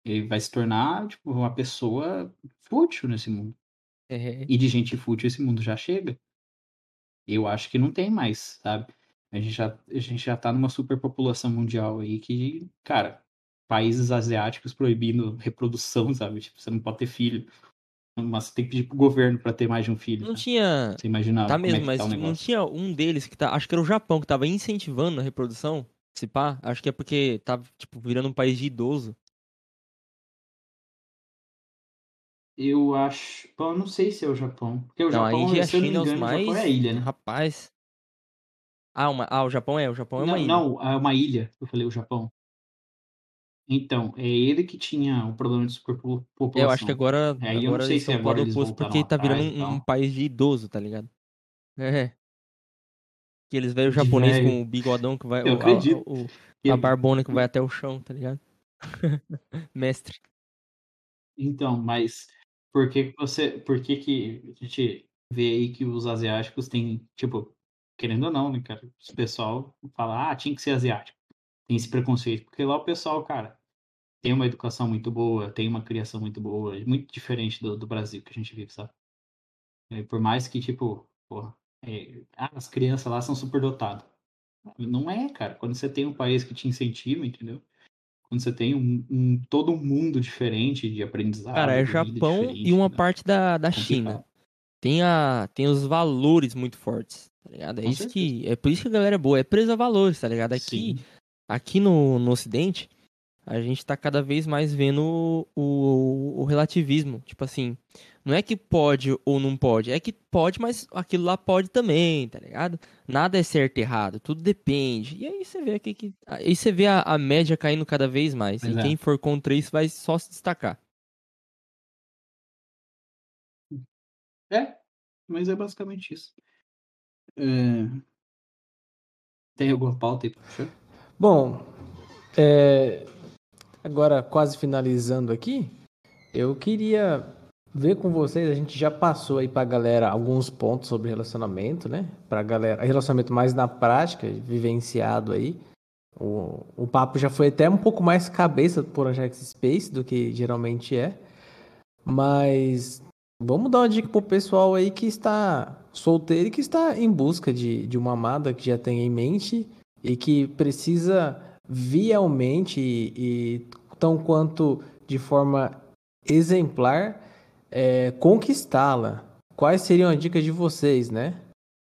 ele vai se tornar, tipo, uma pessoa fútil nesse mundo. É, E de gente fútil esse mundo já chega. Eu acho que não tem mais, sabe? A gente já, a gente já tá numa superpopulação mundial aí que, cara, países asiáticos proibindo reprodução, sabe? Tipo, você não pode ter filho. Mas você tem que pedir pro governo pra ter mais de um filho. não né? tinha. Você imagina Tá é mesmo, que mas tá não tinha um deles que tá. Acho que era o Japão que tava incentivando a reprodução. Se pá, acho que é porque tava, tipo, virando um país de idoso. Eu acho. Bom, não sei se é o Japão. Porque o Não, a Japão, Índia e a China os engano, o mais. Japão é a ilha, né? Rapaz. Ah, uma... ah, o Japão é, o Japão é uma Não, ilha. não, é uma ilha. Eu falei o Japão. Então, é ele que tinha o problema de superpopulação. É, eu acho que agora, Aí eu não agora sei eles se agora eles voltaram porque tá virando um, um país de idoso, tá ligado? É. Aqueles velhos (laughs) De japonês velho. com o bigodão que vai. Eu o- a- acredito. o- E- a barbona que vai até o chão, tá ligado? (laughs) Mestre. Então, mas por que você, por que que a gente vê aí que os asiáticos têm, tipo, querendo ou não, né, cara? O pessoal fala, ah, tinha que ser asiático. Tem esse preconceito, porque lá o pessoal, cara, tem uma educação muito boa, tem uma criação muito boa, muito diferente do, do Brasil que a gente vive, sabe? É, por mais que, tipo, porra, é, ah, as crianças lá são superdotadas. Não é, cara. Quando você tem um país que te incentiva, entendeu? Quando você tem um, um- todo um mundo diferente de aprendizado. Cara, é Japão e uma entendeu? parte da, da Complicado. China. Tem, a, tem os valores muito fortes, tá ligado? É Com isso que. É por isso que a galera é boa, é presa a valores, tá ligado? Aqui, Sim. aqui no, no Ocidente, a gente tá cada vez mais vendo o, o, o relativismo. Tipo assim, não é que pode ou não pode, é que pode, mas aquilo lá pode também, tá ligado? Nada é certo e errado, tudo depende. E aí você vê aqui que. Aí você vê a, a média caindo cada vez mais. Pois e é. quem for contra isso vai só se destacar. É, mas é basicamente isso. É, Tem alguma pauta aí pra puxar? Bom, é, agora quase finalizando aqui, eu queria ver com vocês, a gente já passou aí pra galera alguns pontos sobre relacionamento, né? Pra galera, relacionamento mais na prática, vivenciado aí. O, o papo já foi até um pouco mais cabeça por Ajax Space do que geralmente é. Mas vamos dar uma dica pro pessoal aí que está solteiro e que está em busca de, de uma amada que já tem em mente e que precisa vialmente e, e tão quanto de forma exemplar é, conquistá-la. Quais seriam as dicas de vocês, né?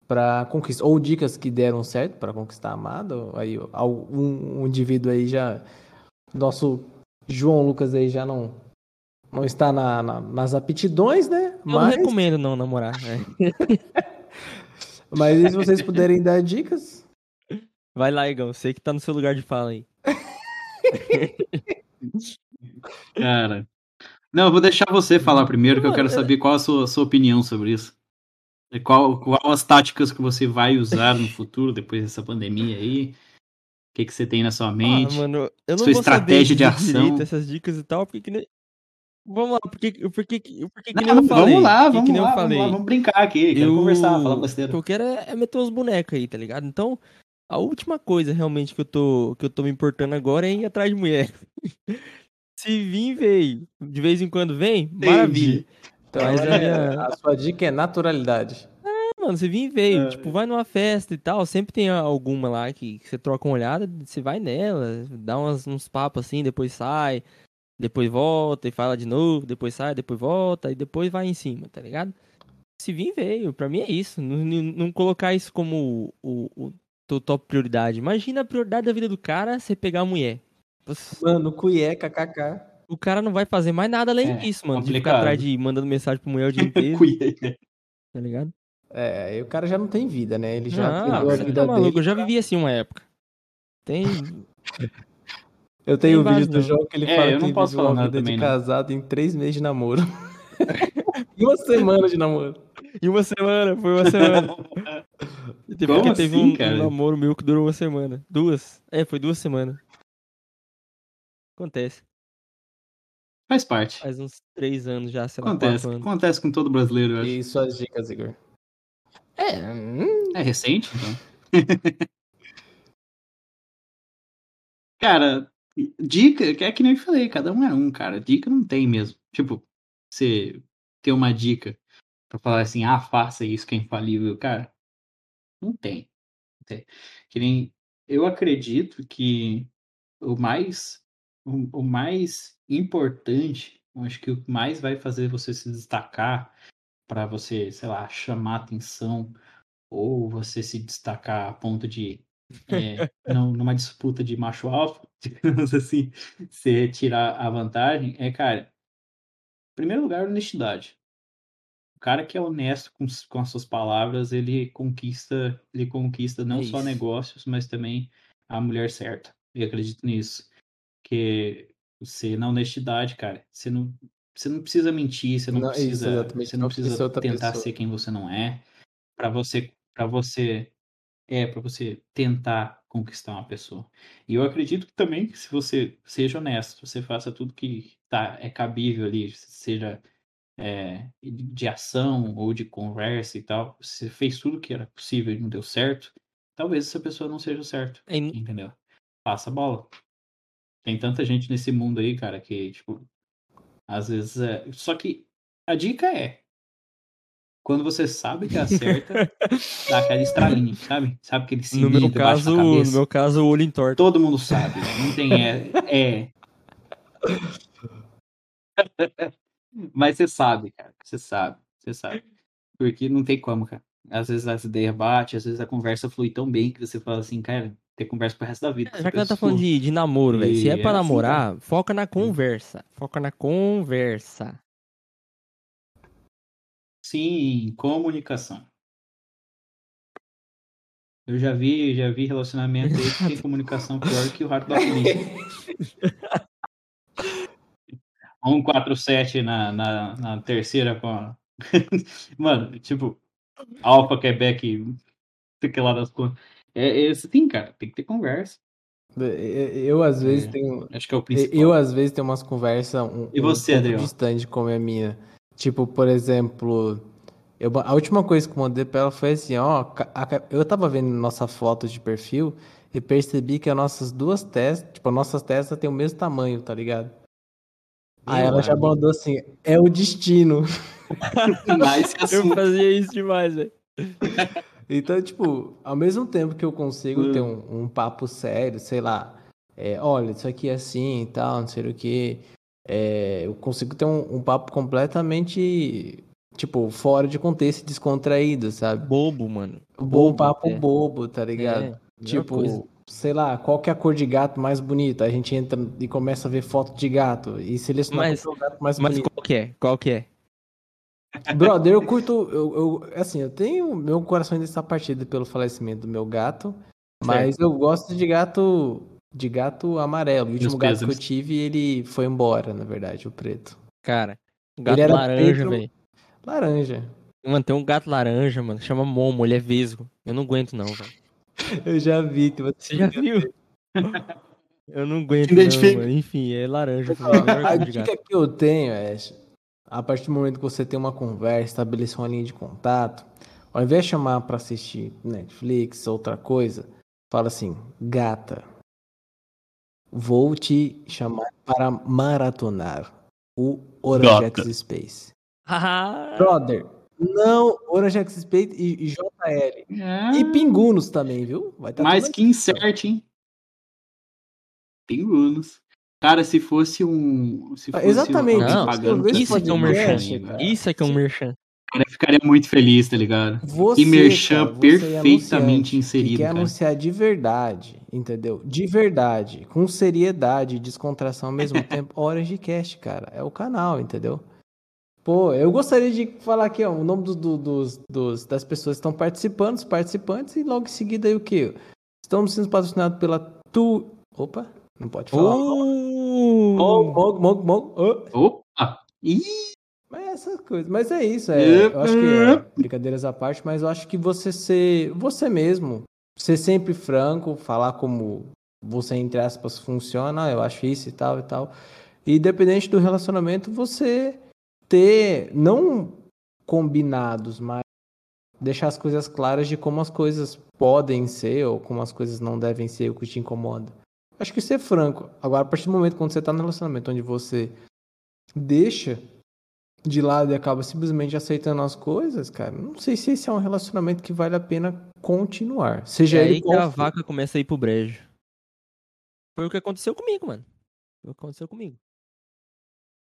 Para conquistar ou dicas que deram certo para conquistar a amada? Aí algum um indivíduo aí já nosso João Lucas aí já não não está na, na- nas aptidões, né? Eu não recomendo não namorar. né? (laughs) mas e se vocês puderem dar dicas, Vai lá, Igão. Sei que tá no seu lugar de fala aí. (laughs) Cara. Não, eu vou deixar você falar primeiro, que eu quero saber qual a sua, sua opinião sobre isso. E Qual, qual as táticas que você vai usar no futuro, depois dessa pandemia aí? O que, que você tem na sua mente? Ah, mano, não Sua estratégia de dizer ação. essas dicas e tal, porque que nem... Vamos lá, porque, porque, porque, porque que nem Não, eu falei. vamos lá, vamos que nem lá, eu vamos lá, vamos brincar aqui, quero eu... conversar, falar O besteira. que eu quero é, é meter uns bonecos aí, tá ligado? Então, a última coisa realmente que eu tô, que eu tô me importando agora é ir atrás de mulher. (laughs) Se vir, veio. De vez em quando vem, maravilha. Então, Mas é- a minha- a sua dica é naturalidade. Mano, você vir veio. É. Tipo, vai numa festa e tal. Sempre tem alguma lá que, que você troca uma olhada, você vai nela, dá umas, uns papos assim, depois sai, depois volta e fala de novo, depois sai, depois volta e depois vai em cima, tá ligado? Se vir, veio. Pra mim é isso. Não, não- não colocar isso como o, o, teu top prioridade. Imagina a prioridade da vida do cara você pegar a mulher. Você- Mano, cueca, kkk. O cara não vai fazer mais nada além É, disso, mano. De ficar atrás de mandando mensagem pra mulher o dia (laughs) inteiro, tá ligado? É, aí o cara já não tem vida, né? Ele já Não, perdeu a você vida tá maluco. dele. Eu já vivi assim uma época. Tem. (laughs) Eu tenho o Tem vídeo vários, do não. João que ele É, fala eu que não posso falar uma vida de também, não. casado em três meses de namoro. (laughs) em uma semana de namoro. Em uma semana, foi uma semana. Como Porque teve assim, um, um namoro meu que durou uma semana. Duas. É, foi duas semanas. Acontece. Faz parte. Faz uns três anos já, sei lá, Acontece. anos. Acontece com todo brasileiro, eu acho. E suas dicas, Igor? É, hum, É recente, então. (laughs) cara, dica, que é que nem eu falei, cada um é um, cara. Dica não tem mesmo. Tipo, você ter uma dica pra falar assim, ah, faça isso que é infalível, cara. Não tem. Não tem. Que nem eu acredito que o mais o, o mais importante, acho que o que mais vai fazer você se destacar para você, sei lá, chamar atenção ou você se destacar a ponto de é, (laughs) não, numa disputa de macho alfa, (laughs) digamos assim, você tirar a vantagem, é, cara, em primeiro lugar, honestidade. O cara que é honesto com, com as suas palavras, ele conquista, ele conquista não É só negócios, mas também a mulher certa. Eu acredito nisso. Que você, na honestidade, cara, você não, você não precisa mentir, você não, Não, precisa, você não precisa tentar pessoa. ser quem você não é, para você, para você é para você tentar conquistar uma pessoa. E eu acredito que também que se você seja honesto, você faça tudo que tá, é cabível ali, seja é, de ação ou de conversa e tal, você fez tudo que era possível e não deu certo, talvez essa pessoa não seja certo, É, entendeu? Passa a bola. Tem tanta gente nesse mundo aí, cara, que, tipo, às vezes é. Só que a dica é. Quando você sabe que acerta, dá aquela estralinha, sabe? Sabe aquele no sininho meu caso, no meu caso, o olho entorta. Todo mundo sabe. Não tem é. é. Mas você sabe, cara. Você sabe. Você sabe. Porque não tem como, cara. Às vezes as ideias batem, às vezes a conversa flui tão bem que você fala assim, cara, ter conversa pro resto da vida. com Já que ela tá falando de, de namoro, velho. Se é pra é assim, namorar, foca na conversa. Foca na conversa. Sim, comunicação. Eu já vi, já vi relacionamento aí que tem (laughs) comunicação pior que o rato da polícia. (laughs) 147 na, na, na terceira com a... (laughs) Mano, tipo, Alfa, Quebec, sei lá das contas. É, é sim, cara, tem que ter conversa. Eu, às vezes É. tenho. Acho que é o principal. Eu, às vezes, tenho umas conversas um, E um você, pouco Adriel? distante com a minha. Tipo, por exemplo, eu, a última coisa que eu mandei pra ela foi assim, ó, a- eu tava vendo nossa foto de perfil e percebi que as nossas duas testas, tipo, as nossas testas têm o mesmo tamanho, tá ligado? Aí ela já mandou assim, é o destino. (laughs) Mas (laughs) Eu fazia isso demais, velho. (laughs) Então, tipo, ao mesmo tempo que eu consigo Hum. ter um, um papo sério, sei lá, é, olha, isso aqui é assim e tal, não sei o que, eu consigo ter um, um papo completamente, tipo, fora de contexto e descontraído, sabe? Bobo, mano. Um Bobo, papo é. bobo, tá ligado? É, melhor tipo, sei lá, qual que é a cor de gato mais bonita? A gente entra e começa a ver foto de gato e Mas- que é o gato mais Mas bonito. qual que é? Qual que é? Brother, eu curto. Eu, eu- assim, eu tenho. Meu coração ainda está partido pelo falecimento do meu gato. Mas eu gosto de gato De gato amarelo. O último Meus gato que eu tive, ele foi embora, na verdade, o preto. Cara, um gato era laranja, velho. Laranja. Mano, tem um gato laranja, mano, chama Momo, ele é vesgo. Eu não aguento não, velho. Eu já vi. que Você já viu? Eu não aguento não, mano. Enfim, é laranja. foi a dica que eu tenho é, a partir do momento que você tem uma conversa, estabelecer uma linha de contato, ao invés de chamar pra assistir Netflix, outra coisa, fala assim, gata, vou te chamar para maratonar o Orange Gata. X Space. Ah, Brother, não Orange X Space e, e JL. E Pingunos também, viu? Vai tá Mais que insert, hein? Pingunos. Cara, se fosse um. Se fosse Exatamente. Não, pagando isso é um merchan. cara. Isso aqui é um merchan. cara, eu ficaria muito feliz, tá ligado? Você, E merchan cara, você é perfeitamente inserido, Que quer cara. anunciar de verdade, entendeu? De verdade, com seriedade e descontração ao mesmo (laughs) tempo. Orange Cast, cara, é o canal, entendeu? Pô, eu gostaria de falar aqui, ó, o nome do- do- dos, dos- das pessoas que estão participando, os participantes, e logo em seguida aí o quê? Estamos sendo patrocinados pela Tu... Opa, não pode falar. Oh! Mog, mog, mog, mog. oh. Opa! Ih, Mas essas coisas. Mas é isso. É, eu acho que é, brincadeiras à parte, mas eu acho que você ser você mesmo, ser sempre franco, falar como você, entre aspas, funciona, "Ah, eu acho isso e tal e tal. E independente do relacionamento, você ter, não combinados, mas deixar as coisas claras de como as coisas podem ser ou como as coisas não devem ser, o que te incomoda. Acho que ser franco. Agora, a partir do momento quando você tá no relacionamento onde você deixa de lado e acaba simplesmente aceitando as coisas, cara, não sei se esse é um relacionamento que vale a pena continuar. É Seja ele aí que a vaca começa a ir pro brejo. Foi o que aconteceu comigo, mano. Foi o que aconteceu comigo.